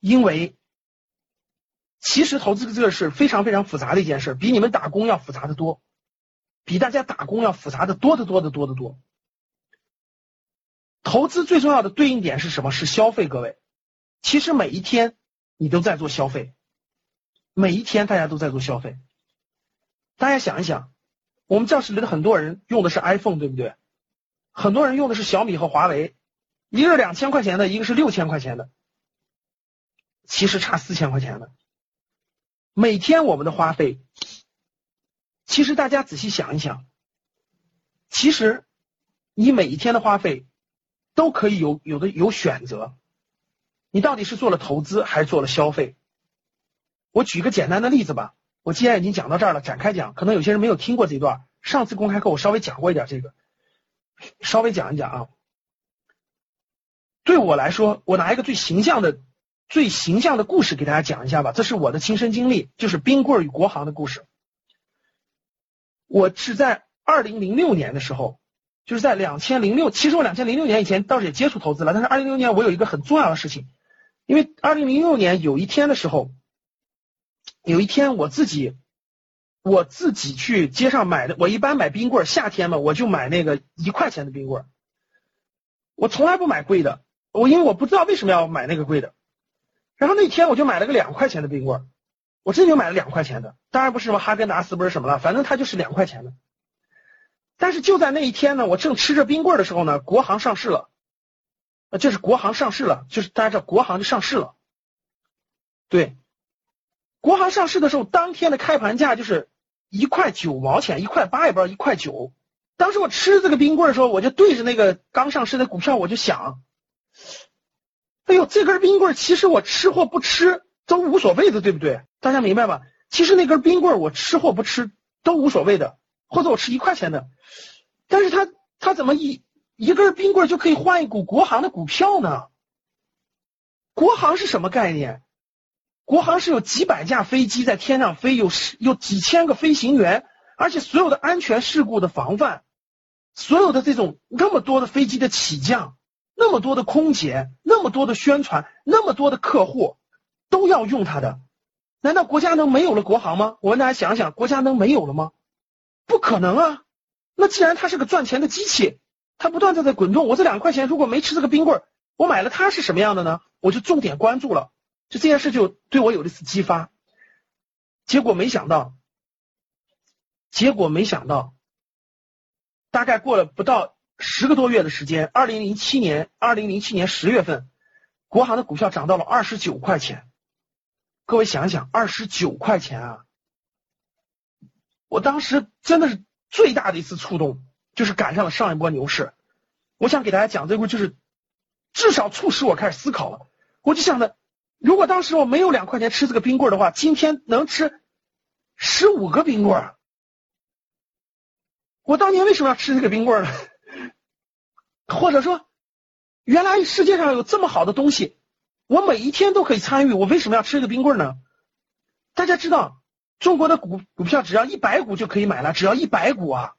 因为其实投资这个是非常非常复杂的一件事，比你们打工要复杂的多，比大家打工要复杂的多得多得多得多。投资最重要的对应点是什么？是消费。各位，其实每一天你都在做消费，每一天大家都在做消费。大家想一想，我们教室里的很多人用的是 iPhone，对不对？很多人用的是小米和华为，一个是两千块钱的，一个是六千块钱的。其实差四千块钱的，每天我们的花费，其实大家仔细想一想，其实你每一天的花费都可以有有的有选择，你到底是做了投资还是做了消费？我举个简单的例子吧，我既然已经讲到这儿了，展开讲，可能有些人没有听过这段，上次公开课我稍微讲过一点这个，稍微讲一讲啊。对我来说，我拿一个最形象的。最形象的故事给大家讲一下吧，这是我的亲身经历，就是冰棍与国行的故事。我是在二零零六年的时候，就是在两千零六，其实我两千零六年以前倒是也接触投资了，但是二零零六年我有一个很重要的事情，因为二零零六年有一天的时候，有一天我自己我自己去街上买的，我一般买冰棍，夏天嘛，我就买那个一块钱的冰棍，我从来不买贵的，我因为我不知道为什么要买那个贵的。然后那天我就买了个两块钱的冰棍，我真就买了两块钱的，当然不是什么哈根达斯不是什么了，反正它就是两块钱的。但是就在那一天呢，我正吃着冰棍的时候呢，国行上市了，呃，就是国行上市了，就是大家知道国行就上市了。对，国行上市的时候，当天的开盘价就是一块九毛钱，一块八也不知道一块九。当时我吃这个冰棍的时候，我就对着那个刚上市的股票，我就想。哎呦，这根冰棍其实我吃或不吃都无所谓的，对不对？大家明白吧？其实那根冰棍我吃或不吃都无所谓的，或者我吃一块钱的，但是他他怎么一一根冰棍就可以换一股国航的股票呢？国航是什么概念？国航是有几百架飞机在天上飞，有有几千个飞行员，而且所有的安全事故的防范，所有的这种那么多的飞机的起降。那么多的空姐，那么多的宣传，那么多的客户都要用它的，难道国家能没有了国航吗？我问大家想想，国家能没有了吗？不可能啊！那既然它是个赚钱的机器，它不断在在滚动，我这两块钱如果没吃这个冰棍，我买了它是什么样的呢？我就重点关注了，就这件事就对我有了一次激发。结果没想到，结果没想到，大概过了不到。十个多月的时间，二零零七年，二零零七年十月份，国航的股票涨到了二十九块钱。各位想想，二十九块钱啊！我当时真的是最大的一次触动，就是赶上了上一波牛市。我想给大家讲这个，就是至少促使我开始思考了。我就想着，如果当时我没有两块钱吃这个冰棍的话，今天能吃十五个冰棍。我当年为什么要吃这个冰棍呢？或者说，原来世界上有这么好的东西，我每一天都可以参与，我为什么要吃一个冰棍呢？大家知道，中国的股股票只要一百股就可以买了，只要一百股啊。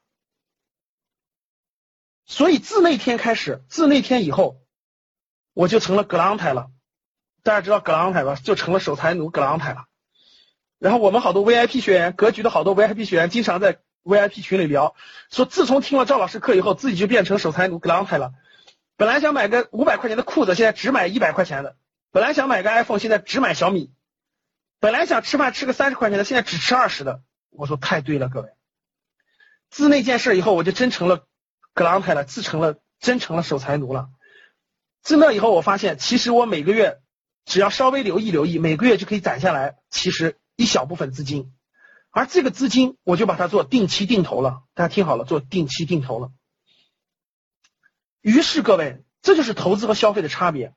所以自那天开始，自那天以后，我就成了格朗台了。大家知道格朗台吧？就成了守财奴格朗台了。然后我们好多 VIP 学员，格局的好多 VIP 学员，经常在。VIP 群里聊说，自从听了赵老师课以后，自己就变成守财奴格朗泰了。本来想买个五百块钱的裤子，现在只买一百块钱的；本来想买个 iPhone，现在只买小米；本来想吃饭吃个三十块钱的，现在只吃二十的。我说太对了，各位。自那件事以后，我就真成了格朗泰了，自成了真成了守财奴了。自那以后，我发现其实我每个月只要稍微留意留意，每个月就可以攒下来，其实一小部分资金。而这个资金，我就把它做定期定投了。大家听好了，做定期定投了。于是各位，这就是投资和消费的差别。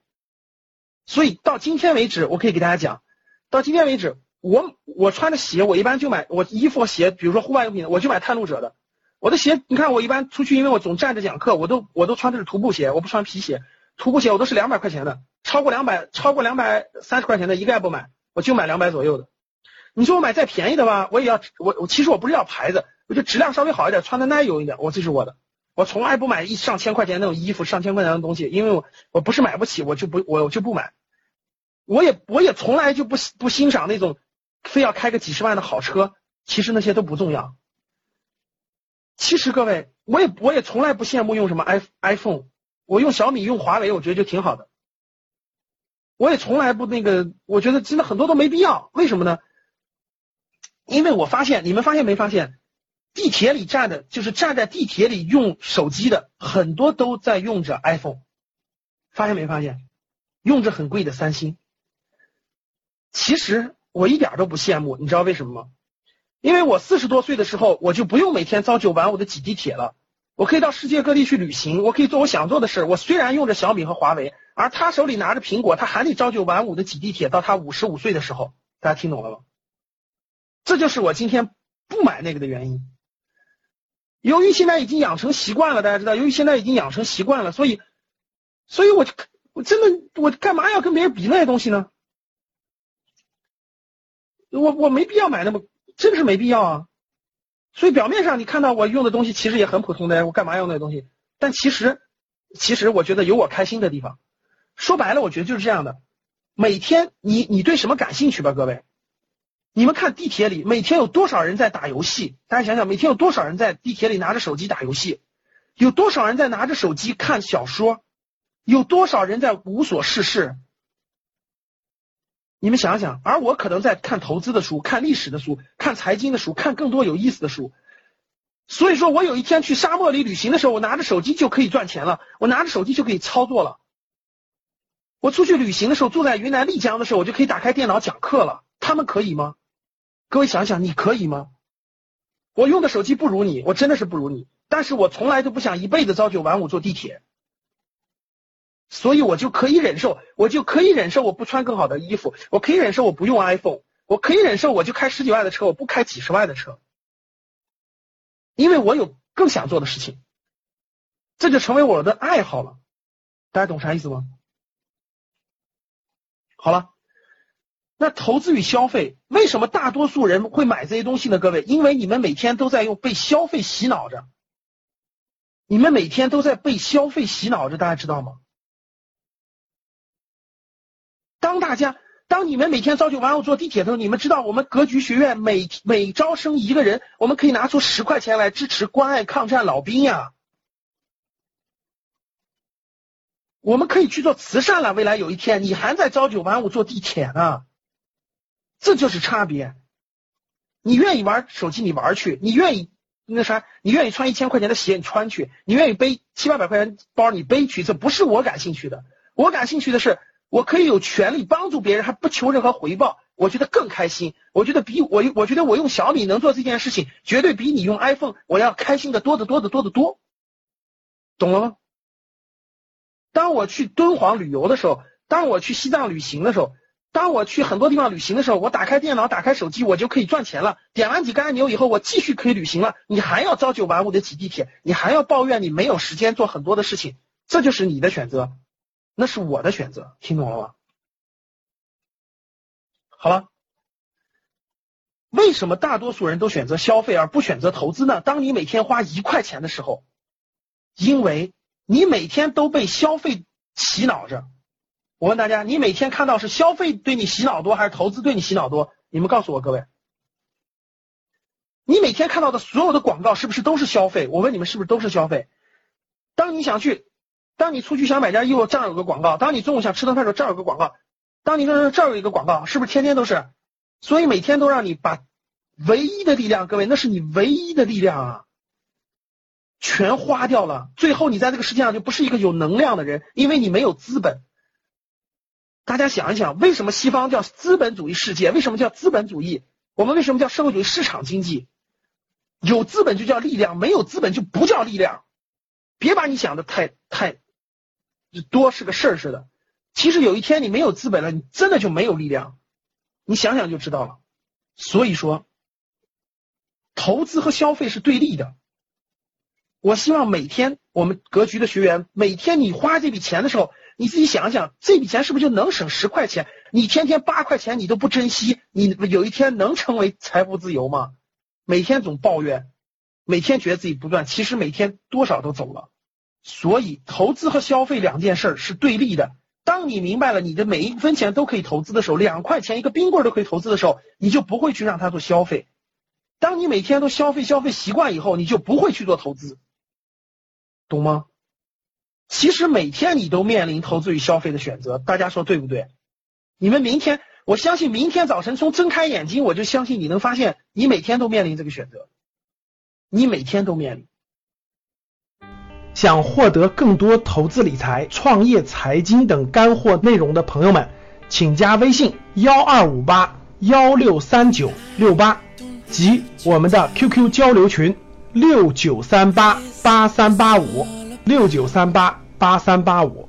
所以到今天为止，我可以给大家讲，到今天为止，我我穿的鞋，我一般就买我衣服和鞋，比如说户外用品，我就买探路者的。我的鞋，你看我一般出去，因为我总站着讲课，我都我都穿的是徒步鞋，我不穿皮鞋。徒步鞋我都是两百块钱的，超过两百超过两百三十块钱的一概不买，我就买两百左右的。你说我买再便宜的吧，我也要我我其实我不是要牌子，我就质量稍微好一点，穿的耐用一点，我这是我的。我从来不买一上千块钱那种衣服，上千块钱的东西，因为我我不是买不起，我就不我就不买。我也我也从来就不不欣赏那种非要开个几十万的好车，其实那些都不重要。其实各位，我也我也从来不羡慕用什么 i iPhone。我用小米用华为，我觉得就挺好的。我也从来不那个，我觉得真的很多都没必要。为什么呢？因为我发现，你们发现没发现，地铁里站的，就是站在地铁里用手机的，很多都在用着 iPhone。发现没发现？用着很贵的三星。其实我一点都不羡慕，你知道为什么吗？因为我四十多岁的时候，我就不用每天朝九晚五的挤地铁了。我可以到世界各地去旅行，我可以做我想做的事。我虽然用着小米和华为，而他手里拿着苹果，他还得朝九晚五的挤地铁，到他五十五岁的时候，大家听懂了吗？这就是我今天不买那个的原因。由于现在已经养成习惯了，大家知道，由于现在已经养成习惯了，所以，所以我就我真的我干嘛要跟别人比那些东西呢？我我没必要买那么，真的是没必要啊。所以表面上你看到我用的东西其实也很普通的，我干嘛用那东西？但其实，其实我觉得有我开心的地方。说白了，我觉得就是这样的。每天你你对什么感兴趣吧，各位？你们看地铁里每天有多少人在打游戏？大家想想，每天有多少人在地铁里拿着手机打游戏？有多少人在拿着手机看小说？有多少人在无所事事？你们想想，而我可能在看投资的书、看历史的书、看财经的书、看更多有意思的书。所以说我有一天去沙漠里旅行的时候，我拿着手机就可以赚钱了，我拿着手机就可以操作了。我出去旅行的时候，住在云南丽江的时候，我就可以打开电脑讲课了。他们可以吗？各位想想，你可以吗？我用的手机不如你，我真的是不如你，但是我从来都不想一辈子朝九晚五坐地铁。所以我就可以忍受，我就可以忍受我不穿更好的衣服，我可以忍受我不用 iPhone，我可以忍受我就开十几万的车，我不开几十万的车，因为我有更想做的事情，这就成为我的爱好了。大家懂啥意思吗？好了，那投资与消费，为什么大多数人会买这些东西呢？各位，因为你们每天都在用被消费洗脑着，你们每天都在被消费洗脑着，大家知道吗？当大家，当你们每天朝九晚五坐地铁的时候，你们知道我们格局学院每每招生一个人，我们可以拿出十块钱来支持关爱抗战老兵呀。我们可以去做慈善了。未来有一天，你还在朝九晚五坐地铁呢，这就是差别。你愿意玩手机，你玩去；你愿意那啥，你愿意穿一千块钱的鞋，你穿去；你愿意背七八百块钱包，你背去。这不是我感兴趣的，我感兴趣的是。我可以有权利帮助别人，还不求任何回报，我觉得更开心。我觉得比我，我觉得我用小米能做这件事情，绝对比你用 iPhone 我要开心的多得多得多得多，懂了吗？当我去敦煌旅游的时候，当我去西藏旅行的时候，当我去很多地方旅行的时候，我打开电脑，打开手机，我就可以赚钱了。点完几个按钮以后，我继续可以旅行了。你还要朝九晚五的挤地铁，你还要抱怨你没有时间做很多的事情，这就是你的选择。那是我的选择，听懂了吗？好了，为什么大多数人都选择消费而不选择投资呢？当你每天花一块钱的时候，因为你每天都被消费洗脑着。我问大家，你每天看到是消费对你洗脑多，还是投资对你洗脑多？你们告诉我，各位，你每天看到的所有的广告是不是都是消费？我问你们，是不是都是消费？当你想去。当你出去想买件衣服，这儿有个广告；当你中午想吃顿饭的时候，这儿有个广告；当你说这儿有一个广告，是不是天天都是？所以每天都让你把唯一的力量，各位，那是你唯一的力量啊，全花掉了。最后你在这个世界上就不是一个有能量的人，因为你没有资本。大家想一想，为什么西方叫资本主义世界？为什么叫资本主义？我们为什么叫社会主义市场经济？有资本就叫力量，没有资本就不叫力量。别把你想的太太。多是个事儿似的，其实有一天你没有资本了，你真的就没有力量。你想想就知道了。所以说，投资和消费是对立的。我希望每天我们格局的学员，每天你花这笔钱的时候，你自己想想，这笔钱是不是就能省十块钱？你天天八块钱你都不珍惜，你有一天能成为财富自由吗？每天总抱怨，每天觉得自己不赚，其实每天多少都走了。所以，投资和消费两件事是对立的。当你明白了你的每一分钱都可以投资的时候，两块钱一个冰棍都可以投资的时候，你就不会去让它做消费。当你每天都消费消费习惯以后，你就不会去做投资。懂吗？其实每天你都面临投资与消费的选择，大家说对不对？你们明天，我相信明天早晨从睁开眼睛，我就相信你能发现，你每天都面临这个选择，你每天都面临。想获得更多投资理财、创业财经等干货内容的朋友们，请加微信幺二五八幺六三九六八及我们的 QQ 交流群。六九三八八三八五，六九三八八三八五。